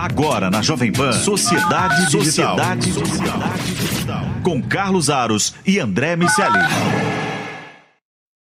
Agora na Jovem Pan, Sociedade Digital. Sociedade Digital. Com Carlos Aros e André Miceli.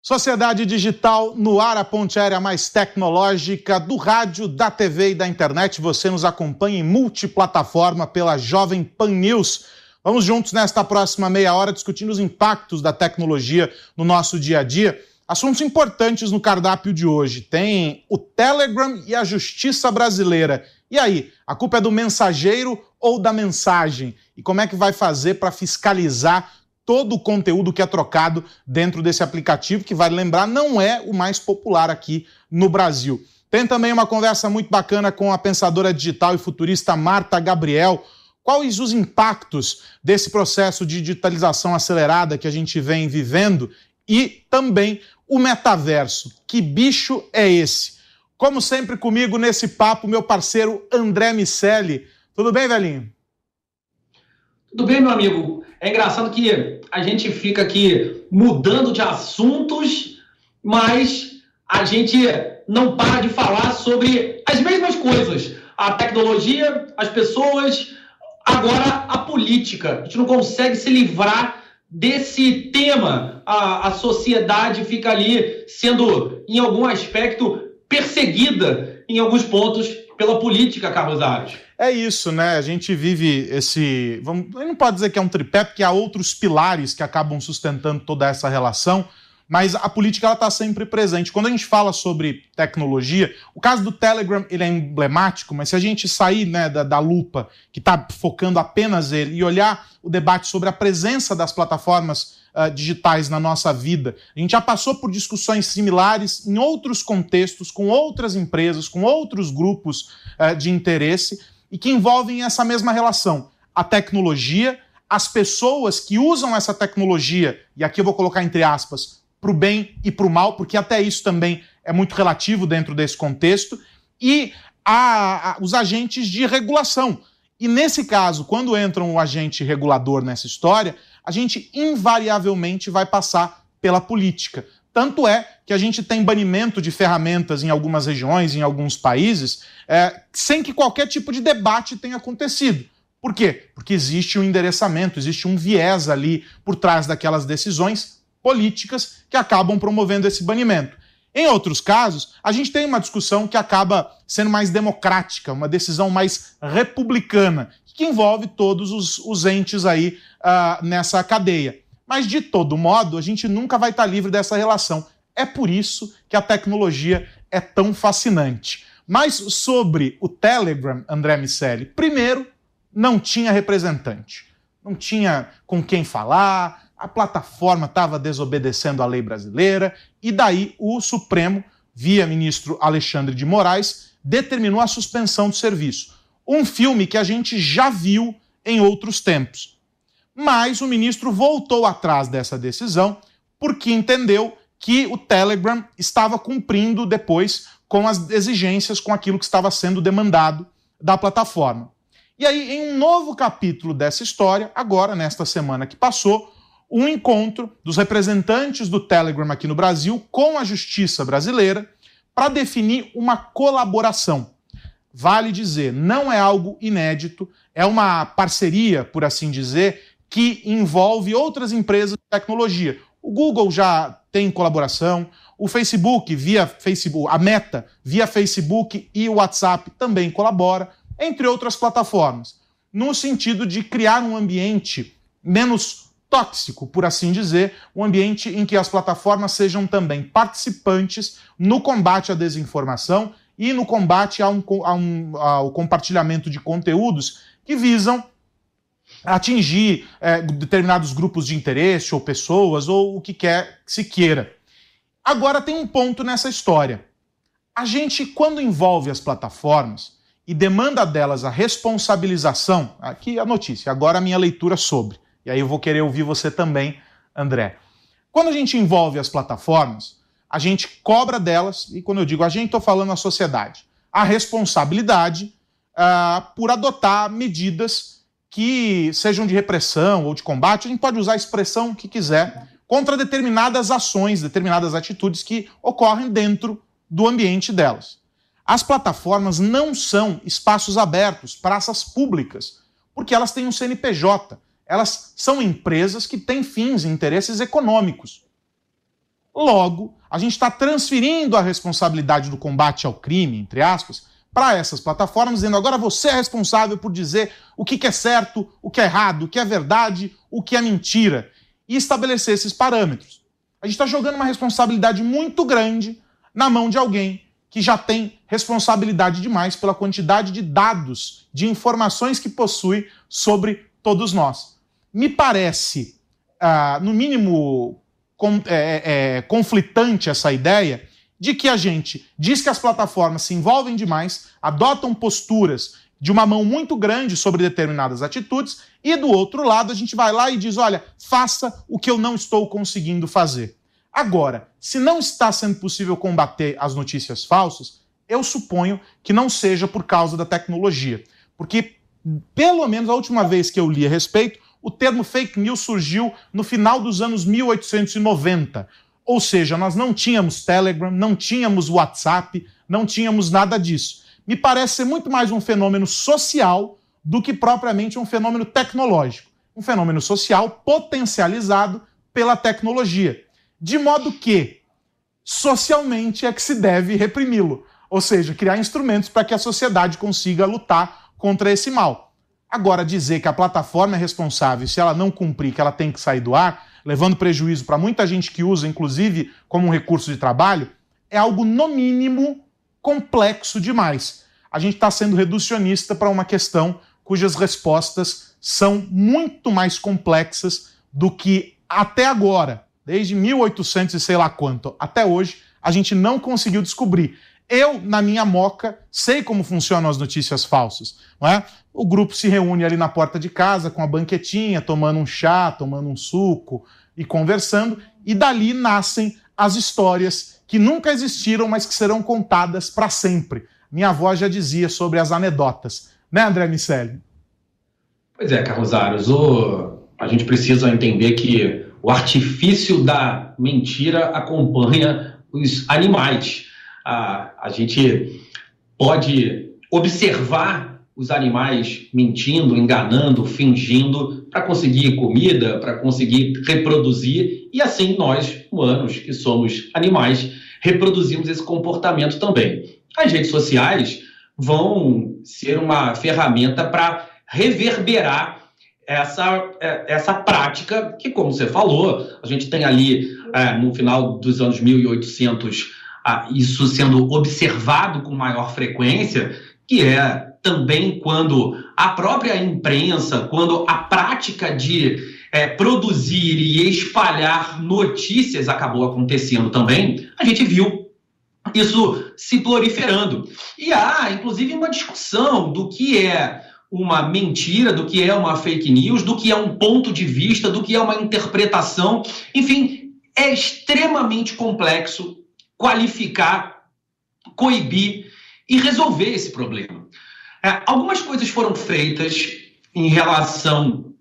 Sociedade Digital no ar, a ponte aérea mais tecnológica do rádio, da TV e da internet. Você nos acompanha em multiplataforma pela Jovem Pan News. Vamos juntos nesta próxima meia hora discutindo os impactos da tecnologia no nosso dia a dia. Assuntos importantes no cardápio de hoje. Tem o Telegram e a justiça brasileira. E aí, a culpa é do mensageiro ou da mensagem? E como é que vai fazer para fiscalizar todo o conteúdo que é trocado dentro desse aplicativo, que, vale lembrar, não é o mais popular aqui no Brasil? Tem também uma conversa muito bacana com a pensadora digital e futurista Marta Gabriel Quais os impactos desse processo de digitalização acelerada que a gente vem vivendo e também o metaverso? Que bicho é esse? Como sempre comigo nesse papo, meu parceiro André Miceli. Tudo bem, velhinho? Tudo bem, meu amigo. É engraçado que a gente fica aqui mudando de assuntos, mas a gente não para de falar sobre as mesmas coisas. A tecnologia, as pessoas, Agora, a política. A gente não consegue se livrar desse tema. A, a sociedade fica ali sendo, em algum aspecto, perseguida em alguns pontos pela política, Carlos Ares. É isso, né? A gente vive esse. Vamos, não pode dizer que é um tripé, porque há outros pilares que acabam sustentando toda essa relação mas a política ela está sempre presente. Quando a gente fala sobre tecnologia, o caso do Telegram ele é emblemático, mas se a gente sair né, da, da lupa que está focando apenas ele e olhar o debate sobre a presença das plataformas uh, digitais na nossa vida, a gente já passou por discussões similares em outros contextos, com outras empresas, com outros grupos uh, de interesse e que envolvem essa mesma relação. A tecnologia, as pessoas que usam essa tecnologia, e aqui eu vou colocar entre aspas, para o bem e para o mal, porque até isso também é muito relativo dentro desse contexto, e a, a, os agentes de regulação. E nesse caso, quando entra um agente regulador nessa história, a gente invariavelmente vai passar pela política. Tanto é que a gente tem banimento de ferramentas em algumas regiões, em alguns países, é, sem que qualquer tipo de debate tenha acontecido. Por quê? Porque existe um endereçamento, existe um viés ali por trás daquelas decisões políticas que acabam promovendo esse banimento. Em outros casos, a gente tem uma discussão que acaba sendo mais democrática, uma decisão mais republicana, que envolve todos os, os entes aí uh, nessa cadeia. Mas, de todo modo, a gente nunca vai estar livre dessa relação. É por isso que a tecnologia é tão fascinante. Mas sobre o Telegram, André Miceli, primeiro, não tinha representante. Não tinha com quem falar, a plataforma estava desobedecendo a lei brasileira, e daí o Supremo, via ministro Alexandre de Moraes, determinou a suspensão do serviço. Um filme que a gente já viu em outros tempos. Mas o ministro voltou atrás dessa decisão porque entendeu que o Telegram estava cumprindo depois com as exigências, com aquilo que estava sendo demandado da plataforma. E aí, em um novo capítulo dessa história, agora, nesta semana que passou, um encontro dos representantes do Telegram aqui no Brasil com a justiça brasileira para definir uma colaboração. Vale dizer, não é algo inédito, é uma parceria, por assim dizer, que envolve outras empresas de tecnologia. O Google já tem colaboração, o Facebook via Facebook, a Meta via Facebook e o WhatsApp também colabora, entre outras plataformas, no sentido de criar um ambiente menos tóxico, por assim dizer, um ambiente em que as plataformas sejam também participantes no combate à desinformação e no combate a um, a um, ao compartilhamento de conteúdos que visam atingir é, determinados grupos de interesse ou pessoas ou o que quer que se queira. Agora tem um ponto nessa história. A gente, quando envolve as plataformas e demanda delas a responsabilização, aqui a notícia, agora a minha leitura sobre. E aí eu vou querer ouvir você também, André. Quando a gente envolve as plataformas, a gente cobra delas, e quando eu digo a gente, estou falando a sociedade, a responsabilidade uh, por adotar medidas que sejam de repressão ou de combate, a gente pode usar a expressão que quiser, contra determinadas ações, determinadas atitudes que ocorrem dentro do ambiente delas. As plataformas não são espaços abertos, praças públicas, porque elas têm um CNPJ. Elas são empresas que têm fins e interesses econômicos. Logo, a gente está transferindo a responsabilidade do combate ao crime, entre aspas, para essas plataformas, dizendo agora você é responsável por dizer o que, é certo, o que é errado, o que é verdade, o que é mentira, e estabelecer esses parâmetros. A gente está jogando uma responsabilidade muito grande na mão de alguém que já tem responsabilidade demais pela quantidade de dados, de informações que possui sobre todos nós. Me parece, ah, no mínimo, com, é, é, conflitante essa ideia de que a gente diz que as plataformas se envolvem demais, adotam posturas de uma mão muito grande sobre determinadas atitudes, e do outro lado a gente vai lá e diz: olha, faça o que eu não estou conseguindo fazer. Agora, se não está sendo possível combater as notícias falsas, eu suponho que não seja por causa da tecnologia. Porque, pelo menos a última vez que eu li a respeito, o termo fake news surgiu no final dos anos 1890, ou seja, nós não tínhamos Telegram, não tínhamos WhatsApp, não tínhamos nada disso. Me parece ser muito mais um fenômeno social do que propriamente um fenômeno tecnológico. Um fenômeno social potencializado pela tecnologia. De modo que, socialmente, é que se deve reprimi-lo. Ou seja, criar instrumentos para que a sociedade consiga lutar contra esse mal. Agora, dizer que a plataforma é responsável, se ela não cumprir, que ela tem que sair do ar, levando prejuízo para muita gente que usa, inclusive como um recurso de trabalho, é algo, no mínimo, complexo demais. A gente está sendo reducionista para uma questão cujas respostas são muito mais complexas do que até agora, desde 1800 e sei lá quanto, até hoje, a gente não conseguiu descobrir. Eu, na minha moca, sei como funcionam as notícias falsas. Não é? O grupo se reúne ali na porta de casa com a banquetinha, tomando um chá, tomando um suco e conversando, e dali nascem as histórias que nunca existiram, mas que serão contadas para sempre. Minha avó já dizia sobre as anedotas. Né, André Miceli? Pois é, Carlos Aros, o... a gente precisa entender que o artifício da mentira acompanha os animais a, a gente pode observar os animais mentindo, enganando, fingindo para conseguir comida, para conseguir reproduzir, e assim nós, humanos, que somos animais, reproduzimos esse comportamento também. As redes sociais vão ser uma ferramenta para reverberar essa, é, essa prática que, como você falou, a gente tem ali é, no final dos anos 1800 isso sendo observado com maior frequência, que é também quando a própria imprensa, quando a prática de é, produzir e espalhar notícias acabou acontecendo também, a gente viu isso se proliferando. E há, inclusive, uma discussão do que é uma mentira, do que é uma fake news, do que é um ponto de vista, do que é uma interpretação. Enfim, é extremamente complexo qualificar, coibir e resolver esse problema. É, algumas coisas foram feitas em relação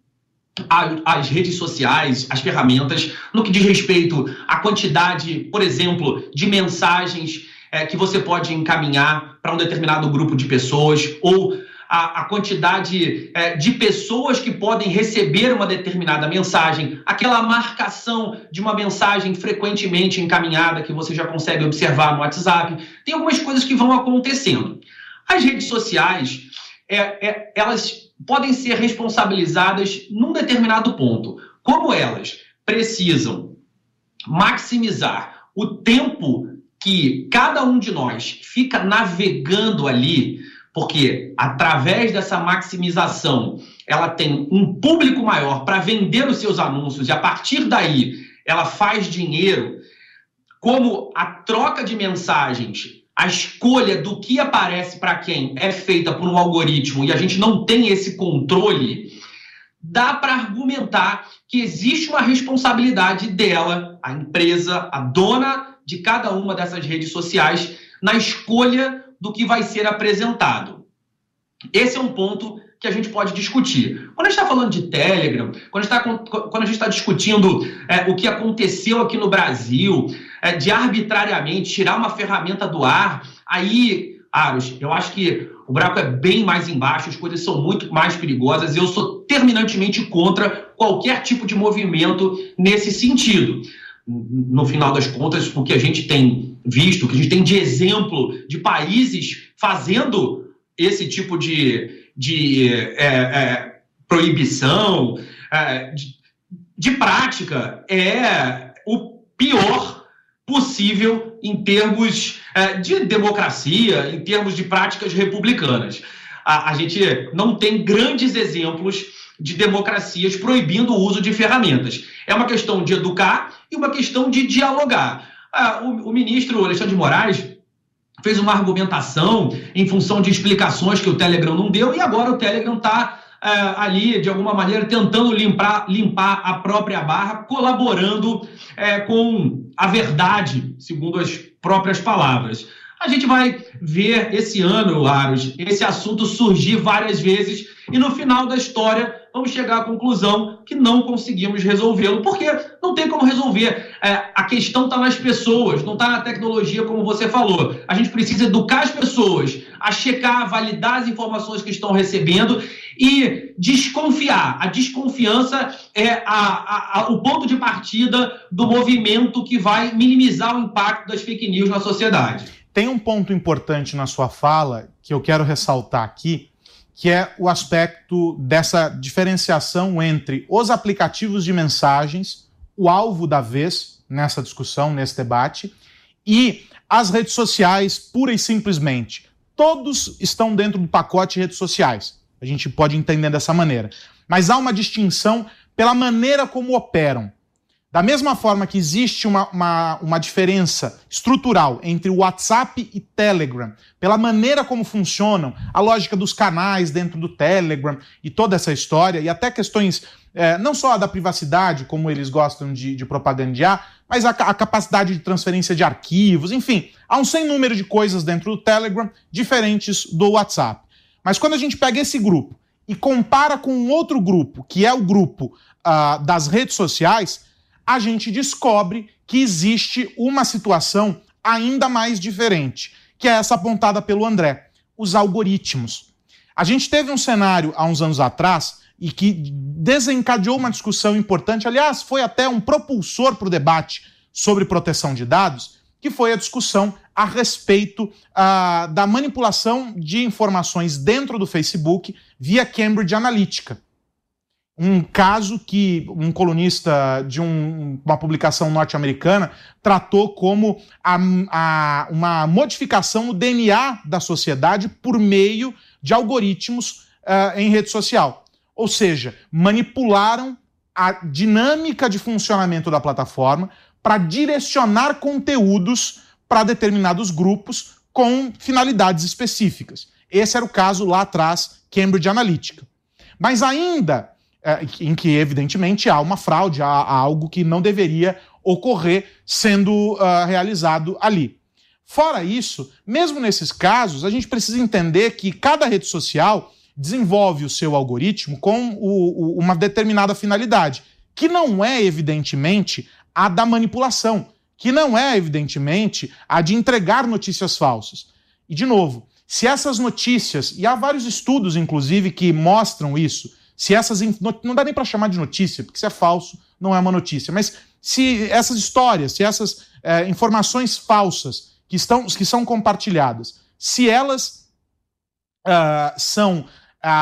às redes sociais, às ferramentas, no que diz respeito à quantidade, por exemplo, de mensagens é, que você pode encaminhar para um determinado grupo de pessoas ou a, a quantidade é, de pessoas que podem receber uma determinada mensagem, aquela marcação de uma mensagem frequentemente encaminhada que você já consegue observar no WhatsApp. Tem algumas coisas que vão acontecendo. As redes sociais, é, é, elas podem ser responsabilizadas num determinado ponto. Como elas precisam maximizar o tempo que cada um de nós fica navegando ali porque através dessa maximização ela tem um público maior para vender os seus anúncios e a partir daí ela faz dinheiro, como a troca de mensagens, a escolha do que aparece para quem é feita por um algoritmo e a gente não tem esse controle, dá para argumentar que existe uma responsabilidade dela, a empresa, a dona de cada uma dessas redes sociais, na escolha do que vai ser apresentado. Esse é um ponto que a gente pode discutir. Quando a gente está falando de Telegram, quando a gente está discutindo é, o que aconteceu aqui no Brasil, é, de arbitrariamente tirar uma ferramenta do ar, aí Aros, eu acho que o buraco é bem mais embaixo, as coisas são muito mais perigosas. Eu sou terminantemente contra qualquer tipo de movimento nesse sentido. No final das contas, o que a gente tem visto, o que a gente tem de exemplo de países fazendo esse tipo de, de é, é, proibição, é, de, de prática, é o pior possível em termos é, de democracia, em termos de práticas republicanas. A, a, gente não tem grandes exemplos de democracias proibindo o uso de ferramentas. É uma questão de educar e uma questão de dialogar. Ah, o, o ministro Alexandre de Moraes fez uma argumentação em função de explicações que o Telegram não deu e agora o Telegram está é, ali, de alguma maneira, tentando limpar, limpar a própria barra, colaborando é, com a verdade, segundo as próprias palavras. A gente vai ver esse ano, Aros, esse assunto surgir várias vezes e no final da história vamos chegar à conclusão que não conseguimos resolvê-lo, porque não tem como resolver. É, a questão está nas pessoas, não está na tecnologia, como você falou. A gente precisa educar as pessoas a checar, a validar as informações que estão recebendo e desconfiar. A desconfiança é a, a, a, o ponto de partida do movimento que vai minimizar o impacto das fake news na sociedade. Tem um ponto importante na sua fala que eu quero ressaltar aqui, que é o aspecto dessa diferenciação entre os aplicativos de mensagens, o alvo da vez nessa discussão, nesse debate, e as redes sociais, pura e simplesmente. Todos estão dentro do pacote redes sociais. A gente pode entender dessa maneira. Mas há uma distinção pela maneira como operam. Da mesma forma que existe uma, uma, uma, diferença estrutural entre o WhatsApp e Telegram, pela maneira como funcionam, a lógica dos canais dentro do Telegram e toda essa história, e até questões é, não só da privacidade, como eles gostam de, de propagandear, mas a, a, capacidade de transferência de arquivos, enfim, há um sem número de coisas dentro do Telegram diferentes do WhatsApp. Mas quando a gente pega esse grupo e compara com um outro grupo, que é o grupo uh, das redes sociais, a gente descobre que existe uma situação ainda mais diferente, que é essa apontada pelo André: os algoritmos. A gente teve um cenário há uns anos atrás e que desencadeou uma discussão importante, aliás, foi até um propulsor para o debate sobre proteção de dados, que foi a discussão a respeito uh, da manipulação de informações dentro do Facebook via Cambridge Analytica um caso que um colunista de um, uma publicação norte-americana tratou como a, a, uma modificação no DNA da sociedade por meio de algoritmos uh, em rede social. Ou seja, manipularam a dinâmica de funcionamento da plataforma para direcionar conteúdos para determinados grupos com finalidades específicas. Esse era o caso lá atrás, Cambridge Analytica. Mas ainda em que, evidentemente, há uma fraude, há, há algo que não deveria ocorrer sendo uh, realizado ali. Fora isso, mesmo nesses casos, a gente precisa entender que cada rede social desenvolve o seu algoritmo com o, o, uma determinada finalidade, que não é, evidentemente, a da manipulação, que não é, evidentemente, a de entregar notícias falsas. E, de novo, se essas notícias, e há vários estudos, inclusive, que mostram isso, se essas. Não dá nem para chamar de notícia, porque se é falso, não é uma notícia. Mas se essas histórias, se essas é, informações falsas que, estão, que são compartilhadas, se elas uh, são uh,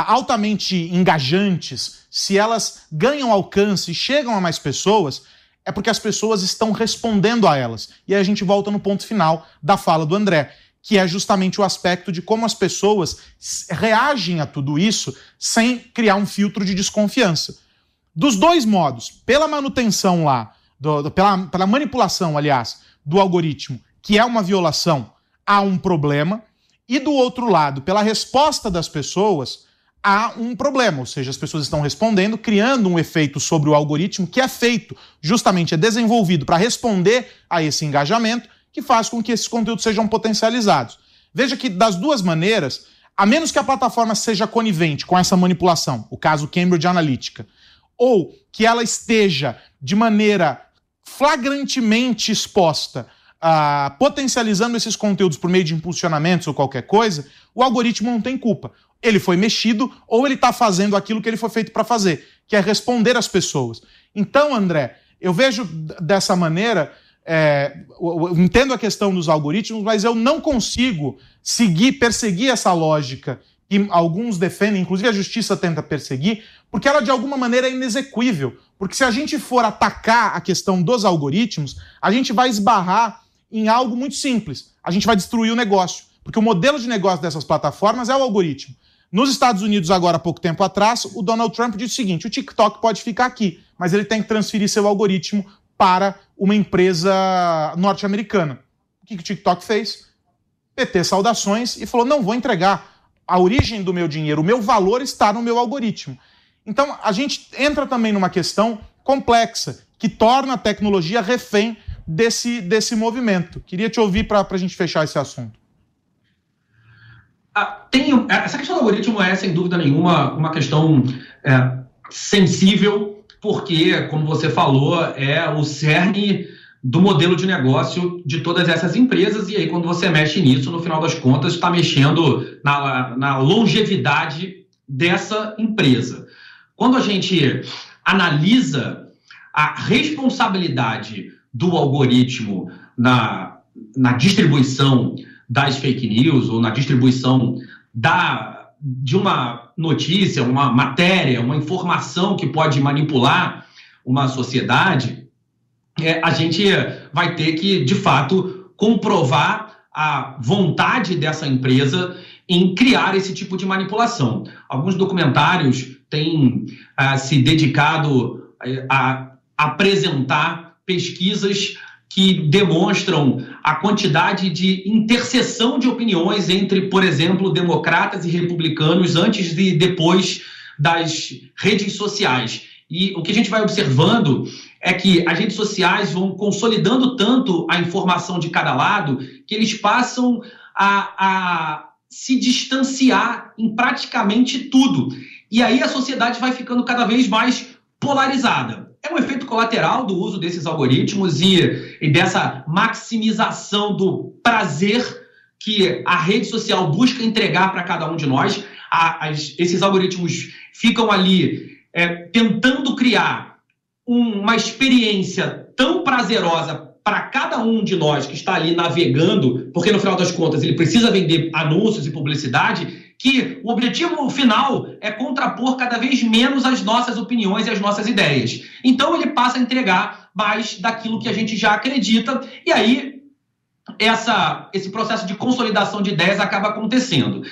altamente engajantes, se elas ganham alcance e chegam a mais pessoas, é porque as pessoas estão respondendo a elas. E aí a gente volta no ponto final da fala do André, que é justamente o aspecto de como as pessoas reagem a tudo isso sem criar um filtro de desconfiança. Dos dois modos, pela manutenção lá, do, do, pela, pela manipulação, aliás, do algoritmo, que é uma violação, há um problema, e do outro lado, pela resposta das pessoas, há um problema, ou seja, as pessoas estão respondendo, criando um efeito sobre o algoritmo que é feito, justamente é desenvolvido para responder a esse engajamento que faz com que esses conteúdos sejam potencializados. Veja que, das duas maneiras, a menos que a plataforma seja conivente com essa manipulação, o caso Cambridge Analytica, ou que ela esteja de maneira flagrantemente exposta ah, potencializando esses conteúdos por meio de impulsionamentos ou qualquer coisa, o algoritmo não tem culpa. Ele foi mexido ou ele está fazendo aquilo que ele foi feito para fazer, que é responder às pessoas. Então, André, eu vejo dessa maneira. É, entendo a questão dos algoritmos, mas eu não consigo seguir, perseguir essa lógica que alguns defendem, inclusive a justiça tenta perseguir, porque ela de alguma maneira é inexequível. Porque se a gente for atacar a questão dos algoritmos, a gente vai esbarrar em algo muito simples. A gente vai destruir o negócio. Porque o modelo de negócio dessas plataformas é o algoritmo. Nos Estados Unidos, agora há pouco tempo atrás, o Donald Trump disse o seguinte: o TikTok pode ficar aqui, mas ele tem que transferir seu algoritmo para uma empresa norte-americana. O que, o TikTok fez? PT saudações e falou: não vou entregar. A origem do meu dinheiro, o meu valor está no meu algoritmo. Então, a gente entra também numa questão complexa, que torna a tecnologia refém desse, desse movimento. Queria te ouvir para a gente fechar esse assunto. Ah, tem, essa questão do algoritmo é, sem dúvida nenhuma, uma questão é, sensível, porque, como você falou, é o cerne do modelo de negócio de todas essas empresas, e aí, quando você mexe nisso, no final das contas, está mexendo na, na longevidade dessa empresa. Quando a gente analisa a responsabilidade do algoritmo na, na distribuição das fake news ou na distribuição da, de uma notícia, uma matéria, uma informação que pode manipular uma sociedade, é, a gente vai ter que, de fato, comprovar a vontade dessa empresa em criar esse tipo de manipulação. Alguns documentários têm ah, se dedicado a apresentar pesquisas que demonstram a quantidade de interseção de opiniões entre, por exemplo, democratas e republicanos antes e depois das redes sociais. E o que a gente vai observando é que as redes sociais vão consolidando tanto a informação de cada lado que eles passam a, a se distanciar em praticamente tudo. E aí a sociedade vai ficando cada vez mais polarizada. É um efeito colateral do uso desses algoritmos e, e dessa maximização do prazer que a rede social busca entregar para cada um de nós. A, as, esses algoritmos ficam ali é, tentando criar um, uma experiência tão prazerosa para cada um de nós que está ali navegando, porque no final das contas ele precisa vender anúncios e publicidade, que o objetivo final é contrapor cada vez menos as nossas opiniões e as nossas ideias. Então ele passa a entregar mais daquilo que a gente já acredita, e aí essa, esse processo de consolidação de ideias acaba acontecendo.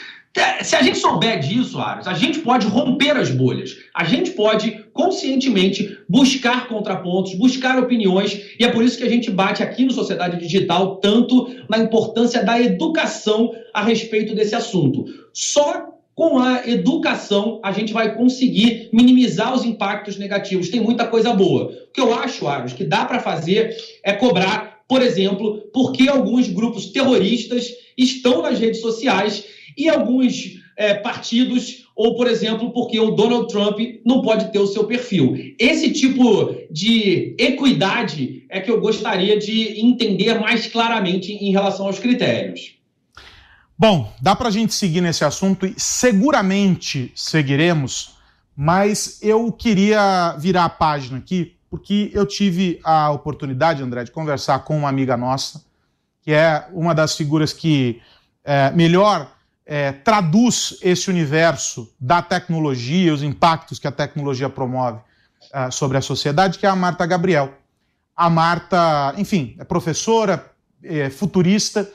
Se a gente souber disso, Aros, a gente pode romper as bolhas. A gente pode conscientemente buscar contrapontos, buscar opiniões, e é por isso que a gente bate aqui no Sociedade Digital tanto na importância da educação a respeito desse assunto. Só com a educação a gente vai conseguir minimizar os impactos negativos. Tem muita coisa boa. O que eu acho, Aros, que dá para fazer é cobrar, por exemplo, porque alguns grupos terroristas estão nas redes sociais e alguns é, partidos, ou, por exemplo, porque o Donald Trump não pode ter o seu perfil. Esse tipo de equidade é que eu gostaria de entender mais claramente em relação aos critérios. Bom, dá para a gente seguir nesse assunto e seguramente seguiremos, mas eu queria virar a página aqui, porque eu tive a oportunidade, André, de conversar com uma amiga nossa, que é uma das figuras que é, melhor é, traduz esse universo da tecnologia, os impactos que a tecnologia promove uh, sobre a sociedade, que é a Marta Gabriel. A Marta, enfim, é professora, é futurista,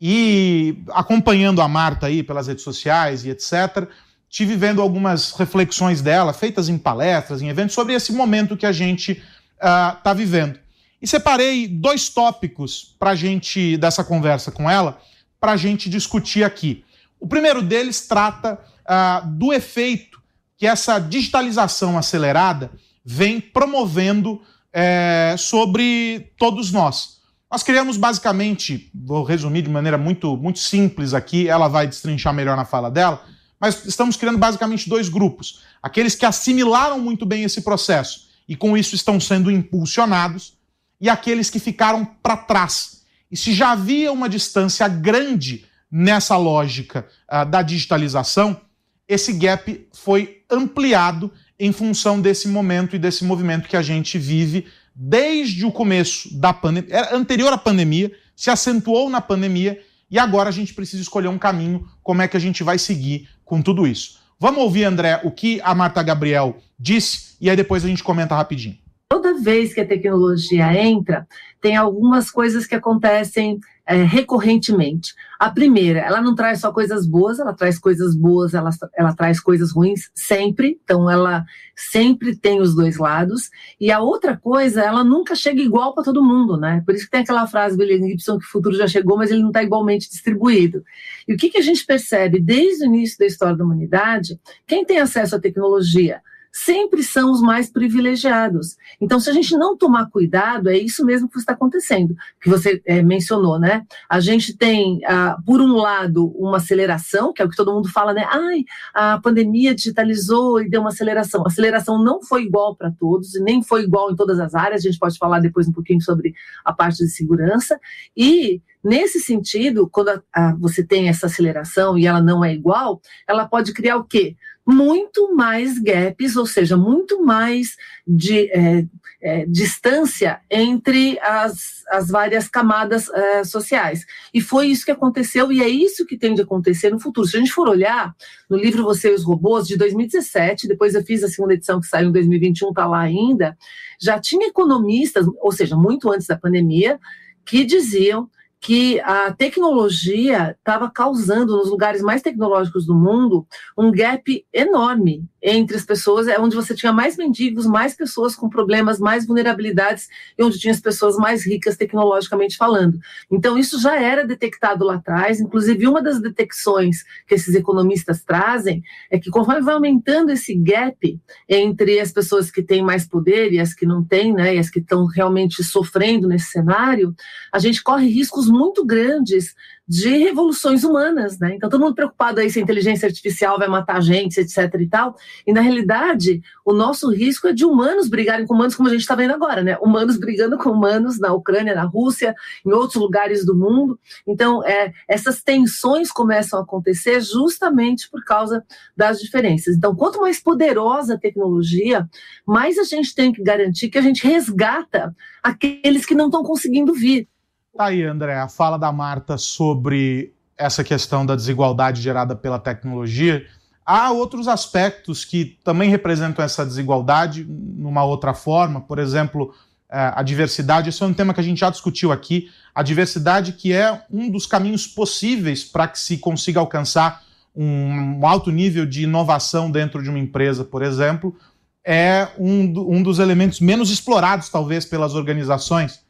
e acompanhando a Marta aí pelas redes sociais e etc., tive vendo algumas reflexões dela, feitas em palestras, em eventos, sobre esse momento que a gente está uh, vivendo. E separei dois tópicos para gente, dessa conversa com ela, para a gente discutir aqui. O primeiro deles trata uh, do efeito que essa digitalização acelerada vem promovendo é, sobre todos nós. Nós criamos basicamente, vou resumir de maneira muito, muito simples aqui, ela vai destrinchar melhor na fala dela, mas estamos criando basicamente dois grupos. Aqueles que assimilaram muito bem esse processo e com isso estão sendo impulsionados, e aqueles que ficaram para trás e se já havia uma distância grande nessa lógica uh, da digitalização, esse gap foi ampliado em função desse momento e desse movimento que a gente vive desde o começo da pandemia, anterior à pandemia, se acentuou na pandemia e agora a gente precisa escolher um caminho, como é que a gente vai seguir com tudo isso. Vamos ouvir, André, o que a Marta Gabriel disse e aí depois a gente comenta rapidinho. Toda vez que a tecnologia entra, tem algumas coisas que acontecem é, recorrentemente. A primeira, ela não traz só coisas boas, ela traz coisas boas, ela, ela traz coisas ruins sempre, então ela sempre tem os dois lados. E a outra coisa, ela nunca chega igual para todo mundo, né? Por isso que tem aquela frase do William Gibson que o futuro já chegou, mas ele não está igualmente distribuído. E o que, que a gente percebe desde o início da história da humanidade? Quem tem acesso à tecnologia? Sempre são os mais privilegiados. Então, se a gente não tomar cuidado, é isso mesmo que está acontecendo, que você é, mencionou, né? A gente tem, ah, por um lado, uma aceleração, que é o que todo mundo fala, né? Ai, a pandemia digitalizou e deu uma aceleração. A aceleração não foi igual para todos, e nem foi igual em todas as áreas, a gente pode falar depois um pouquinho sobre a parte de segurança, e Nesse sentido, quando a, a, você tem essa aceleração e ela não é igual, ela pode criar o quê? Muito mais gaps, ou seja, muito mais de é, é, distância entre as, as várias camadas é, sociais. E foi isso que aconteceu, e é isso que tem de acontecer no futuro. Se a gente for olhar no livro Você e os Robôs, de 2017, depois eu fiz a segunda edição que saiu em 2021, está lá ainda, já tinha economistas, ou seja, muito antes da pandemia, que diziam que a tecnologia estava causando nos lugares mais tecnológicos do mundo um gap enorme entre as pessoas, é onde você tinha mais mendigos, mais pessoas com problemas, mais vulnerabilidades e onde tinha as pessoas mais ricas tecnologicamente falando. Então isso já era detectado lá atrás, inclusive uma das detecções que esses economistas trazem é que conforme vai aumentando esse gap entre as pessoas que têm mais poder e as que não têm, né, e as que estão realmente sofrendo nesse cenário, a gente corre riscos muito grandes de revoluções humanas, né? Então todo mundo preocupado aí se a inteligência artificial vai matar a gente, etc e tal. E na realidade, o nosso risco é de humanos brigarem com humanos, como a gente está vendo agora, né? Humanos brigando com humanos na Ucrânia, na Rússia, em outros lugares do mundo. Então, é, essas tensões começam a acontecer justamente por causa das diferenças. Então, quanto mais poderosa a tecnologia, mais a gente tem que garantir que a gente resgata aqueles que não estão conseguindo vir. Tá aí, André, a fala da Marta sobre essa questão da desigualdade gerada pela tecnologia. Há outros aspectos que também representam essa desigualdade numa outra forma, por exemplo, é, a diversidade. Esse é um tema que a gente já discutiu aqui. A diversidade, que é um dos caminhos possíveis para que se consiga alcançar um alto nível de inovação dentro de uma empresa, por exemplo, é um, um dos elementos menos explorados, talvez, pelas organizações.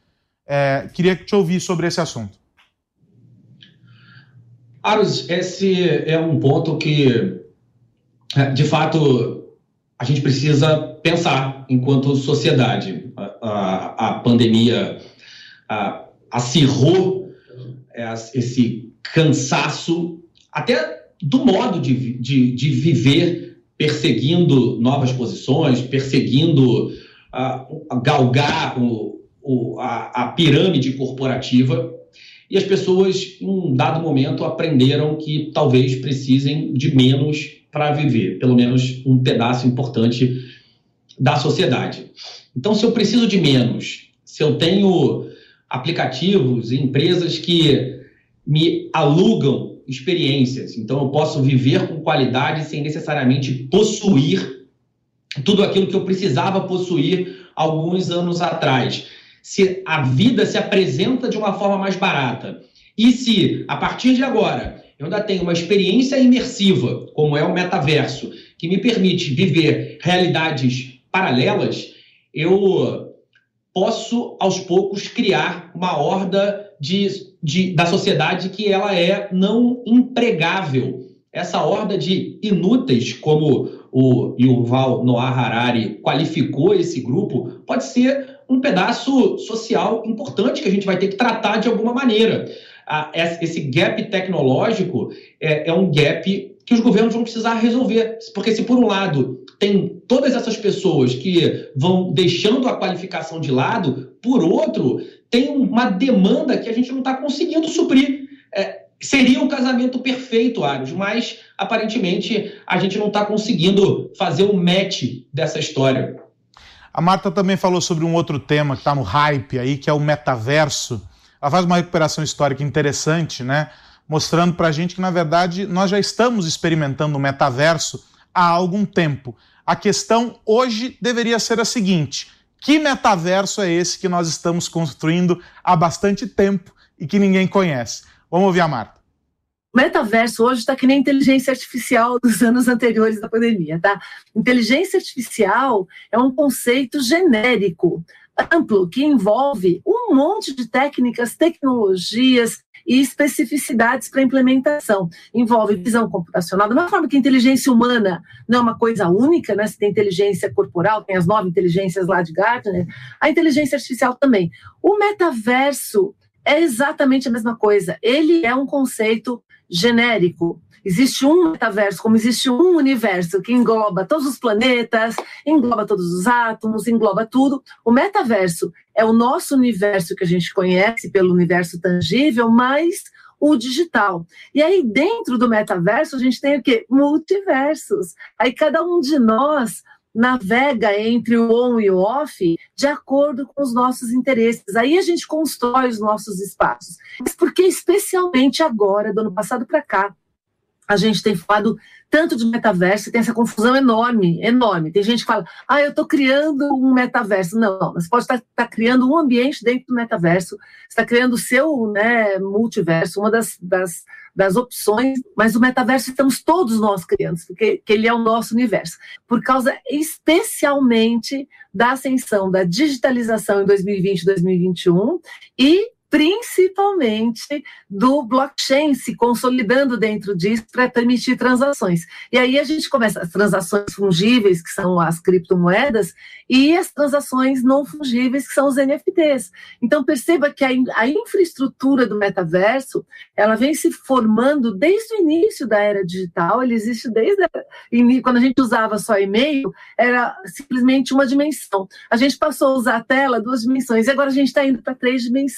É, queria te ouvir sobre esse assunto. Aros, esse é um ponto que, é, de fato, a gente precisa pensar enquanto sociedade. A, a, a pandemia a, acirrou é, esse cansaço, até do modo de, de, de viver, perseguindo novas posições, perseguindo galgar o, o, a, a pirâmide corporativa e as pessoas, em um dado momento, aprenderam que talvez precisem de menos para viver, pelo menos um pedaço importante da sociedade. Então, se eu preciso de menos, se eu tenho aplicativos e empresas que me alugam experiências, então eu posso viver com qualidade sem necessariamente possuir tudo aquilo que eu precisava possuir alguns anos atrás se a vida se apresenta de uma forma mais barata e se, a partir de agora, eu ainda tenho uma experiência imersiva, como é o metaverso, que me permite viver realidades paralelas, eu posso, aos poucos, criar uma horda de, de, da sociedade que ela é não empregável. Essa horda de inúteis, como o Yuval Noah Harari qualificou esse grupo, pode ser um pedaço social importante que a gente vai ter que tratar de alguma maneira. esse gap tecnológico é, é um gap que os governos vão precisar resolver. Porque se por um lado tem todas essas pessoas que vão deixando a qualificação de lado, por outro, tem uma demanda que a gente não está conseguindo suprir. É, seria um casamento perfeito, Aros, mas aparentemente a gente não está conseguindo fazer o um match dessa história. A Marta também falou sobre um outro tema que está no hype aí, que é o metaverso. Ela faz uma recuperação histórica interessante, né? Mostrando para a gente que, na verdade, nós já estamos experimentando o metaverso há algum tempo. A questão hoje deveria ser a seguinte: que metaverso é esse que nós estamos construindo há bastante tempo e que ninguém conhece? Vamos ouvir a Marta. Metaverso hoje está que nem inteligência artificial dos anos anteriores da pandemia, tá? Inteligência artificial é um conceito genérico, amplo, que envolve um monte de técnicas, tecnologias e especificidades para implementação. Envolve visão computacional, da mesma forma que inteligência humana não é uma coisa única, né? Você tem inteligência corporal, tem as nove inteligências lá de Gartner, a inteligência artificial também. O metaverso é exatamente a mesma coisa. Ele é um conceito genérico. Existe um metaverso, como existe um universo que engloba todos os planetas, engloba todos os átomos, engloba tudo. O metaverso é o nosso universo que a gente conhece pelo universo tangível, mas o digital. E aí, dentro do metaverso, a gente tem o quê? Multiversos. Aí cada um de nós navega entre o on e o off de acordo com os nossos interesses. Aí a gente constrói os nossos espaços. Mas porque especialmente agora, do ano passado para cá, a gente tem falado tanto de metaverso, tem essa confusão enorme, enorme. Tem gente que fala, ah, eu estou criando um metaverso. Não, não, você pode estar, estar criando um ambiente dentro do metaverso, está criando o seu né, multiverso, uma das, das, das opções, mas o metaverso estamos todos nós criando, porque ele é o nosso universo. Por causa especialmente da ascensão da digitalização em 2020 e 2021 e principalmente do blockchain se consolidando dentro disso para permitir transações. E aí a gente começa as transações fungíveis, que são as criptomoedas, e as transações não fungíveis, que são os NFTs. Então perceba que a, a infraestrutura do metaverso, ela vem se formando desde o início da era digital, ele existe desde a, quando a gente usava só e-mail, era simplesmente uma dimensão. A gente passou a usar a tela duas dimensões, e agora a gente está indo para três dimensões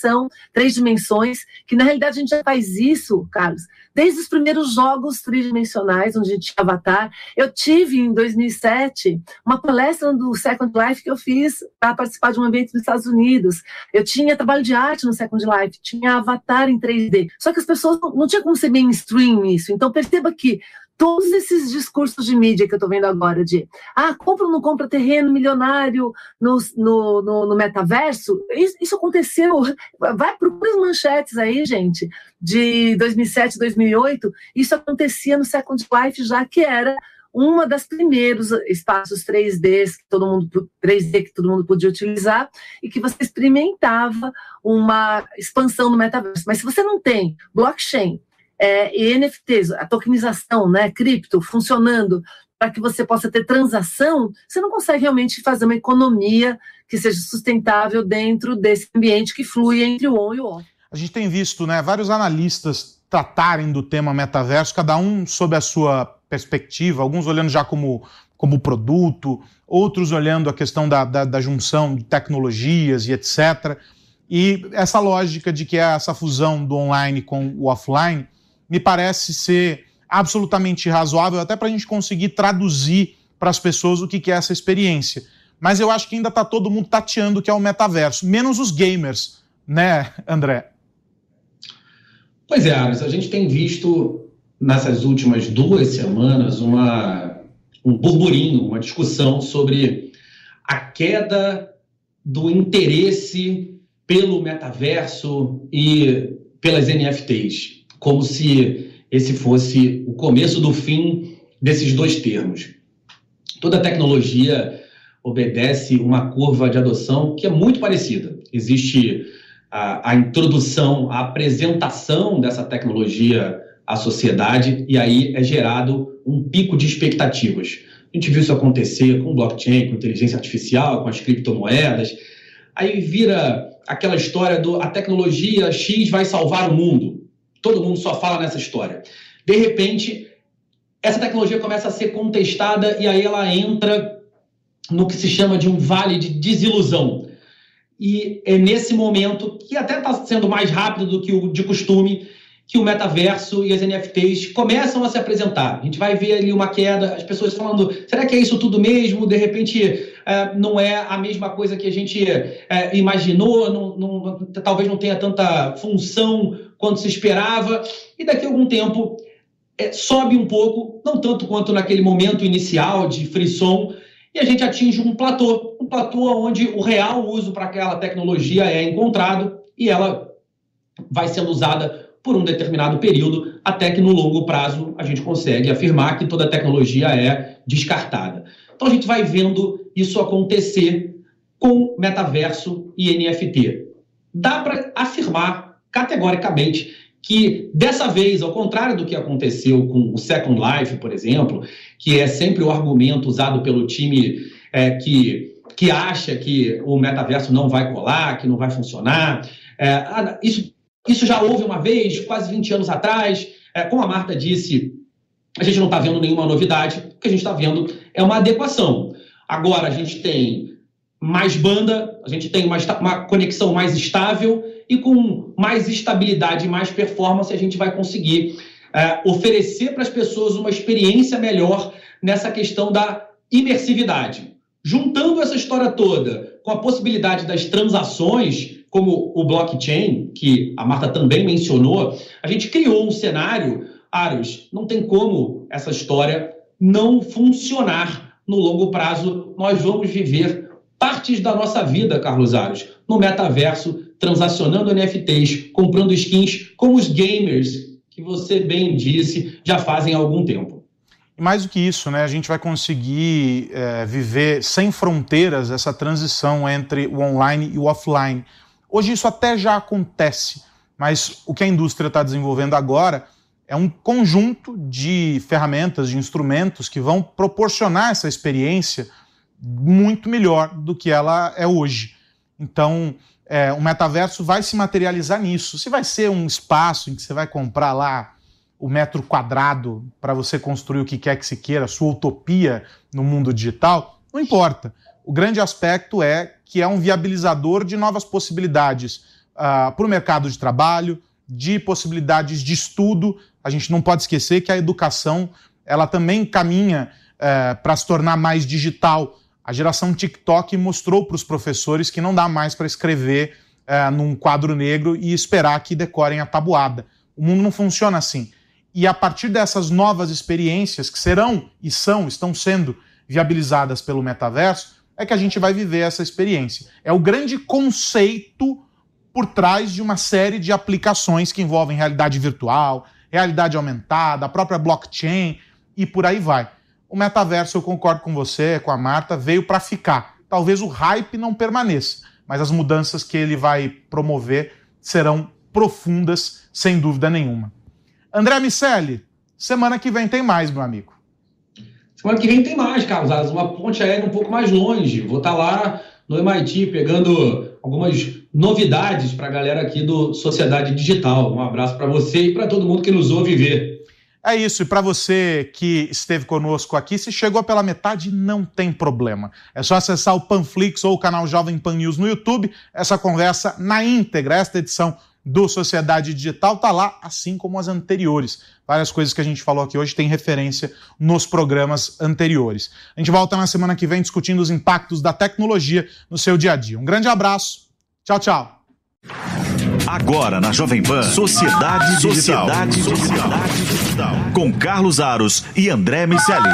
três dimensões, que na realidade a gente já faz isso, Carlos, desde os primeiros jogos tridimensionais, onde a gente tinha Avatar. Eu tive, em 2007, uma palestra do Second Life que eu fiz para participar de um evento nos Estados Unidos. Eu tinha trabalho de arte no Second Life, tinha Avatar em 3D. Só que as pessoas não, não tinha como ser mainstream isso. Então perceba que todos esses discursos de mídia que eu estou vendo agora de ah, compra ou não compra terreno milionário no, no, no, no metaverso, isso, isso, aconteceu. Vai para as manchetes aí, gente, de 2007, 2008, isso acontecia no Second Life, já que era uma das primeiros espaços 3D que todo mundo 3D que todo mundo podia utilizar e que você experimentava uma expansão no metaverso. Mas se você não tem blockchain, é, e NFTs, a tokenização, né, cripto, funcionando para que você possa ter transação, você não consegue realmente fazer uma economia que seja sustentável dentro desse ambiente que flui entre o on e o off. A gente tem visto né, vários analistas tratarem do tema metaverso, cada um sob a sua perspectiva, alguns olhando já como, como produto, outros olhando a questão da, da, da junção de tecnologias e etc. E essa lógica de que é essa fusão do online com o offline me parece ser absolutamente razoável, até para a gente conseguir traduzir para as pessoas o que é essa experiência. Mas eu acho que ainda está todo mundo tateando o que é o metaverso, menos os gamers, né, André? Pois é, Ares, a gente tem visto nessas últimas duas semanas uma, um burburinho, uma discussão sobre a queda do interesse pelo metaverso e pelas NFTs como se esse fosse o começo do fim desses dois termos. Toda tecnologia obedece uma curva de adoção que é muito parecida. Existe a, a introdução, a apresentação dessa tecnologia à sociedade e aí é gerado um pico de expectativas. A gente viu isso acontecer com blockchain, com inteligência artificial, com as criptomoedas. Aí vira aquela história do a tecnologia X vai salvar o mundo todo mundo só fala nessa história. De repente, essa tecnologia começa a ser contestada e aí ela entra no que se chama de um vale de desilusão. E é nesse momento, que até está sendo mais rápido do que o de costume, que o metaverso e as NFTs começam a se apresentar. A gente vai ver ali uma queda, as pessoas falando: será que é isso tudo mesmo? De repente, é, não é a mesma coisa que a gente é, imaginou, não, não, talvez não tenha tanta função quanto se esperava. E daqui a algum tempo é, sobe um pouco, não tanto quanto naquele momento inicial de frisson, e a gente atinge um platô, um platô onde o real uso para aquela tecnologia é encontrado e ela vai sendo usada por um determinado período, até que no longo prazo a gente consegue afirmar que toda tecnologia é descartada. Então a gente vai vendo isso acontecer com metaverso e NFT. Dá para afirmar categoricamente que dessa vez, ao contrário do que aconteceu com o Second Life, por exemplo, que é sempre o argumento usado pelo time é, que, que acha que o metaverso não vai colar, que não vai funcionar, é, isso isso já houve uma vez, quase 20 anos atrás. É, como a Marta disse, a gente não está vendo nenhuma novidade. O que a gente está vendo é uma adequação. Agora a gente tem mais banda, a gente tem uma, uma conexão mais estável e com mais estabilidade e mais performance a gente vai conseguir é, oferecer para as pessoas uma experiência melhor nessa questão da imersividade. Juntando essa história toda com a possibilidade das transações como o blockchain, que a Marta também mencionou, a gente criou um cenário, Aros, não tem como essa história não funcionar no longo prazo. Nós vamos viver partes da nossa vida, Carlos Aros, no metaverso, transacionando NFTs, comprando skins, como os gamers, que você bem disse, já fazem há algum tempo. E mais do que isso, né, a gente vai conseguir é, viver sem fronteiras essa transição entre o online e o offline. Hoje isso até já acontece, mas o que a indústria está desenvolvendo agora é um conjunto de ferramentas, de instrumentos que vão proporcionar essa experiência muito melhor do que ela é hoje. Então, é, o metaverso vai se materializar nisso. Se vai ser um espaço em que você vai comprar lá o metro quadrado para você construir o que quer que se queira, sua utopia no mundo digital, não importa. O grande aspecto é que é um viabilizador de novas possibilidades uh, para o mercado de trabalho, de possibilidades de estudo. A gente não pode esquecer que a educação ela também caminha uh, para se tornar mais digital. A geração TikTok mostrou para os professores que não dá mais para escrever uh, num quadro negro e esperar que decorem a tabuada. O mundo não funciona assim. E a partir dessas novas experiências que serão e são, estão sendo viabilizadas pelo metaverso, é que a gente vai viver essa experiência. É o grande conceito por trás de uma série de aplicações que envolvem realidade virtual, realidade aumentada, a própria blockchain e por aí vai. O metaverso, eu concordo com você, com a Marta, veio para ficar. Talvez o hype não permaneça, mas as mudanças que ele vai promover serão profundas, sem dúvida nenhuma. André Miceli, semana que vem tem mais, meu amigo. Semana que vem tem mais, Carlos uma ponte aérea um pouco mais longe. Vou estar tá lá no MIT pegando algumas novidades para a galera aqui do Sociedade Digital. Um abraço para você e para todo mundo que nos ouve ver. É isso, e para você que esteve conosco aqui, se chegou pela metade, não tem problema. É só acessar o Panflix ou o canal Jovem Pan News no YouTube, essa conversa na íntegra, esta edição do Sociedade Digital está lá, assim como as anteriores. Várias coisas que a gente falou aqui hoje têm referência nos programas anteriores. A gente volta na semana que vem discutindo os impactos da tecnologia no seu dia a dia. Um grande abraço. Tchau, tchau. Agora na Jovem Pan, Sociedade Digital. Sociedade Digital. Com Carlos Aros e André Miceli.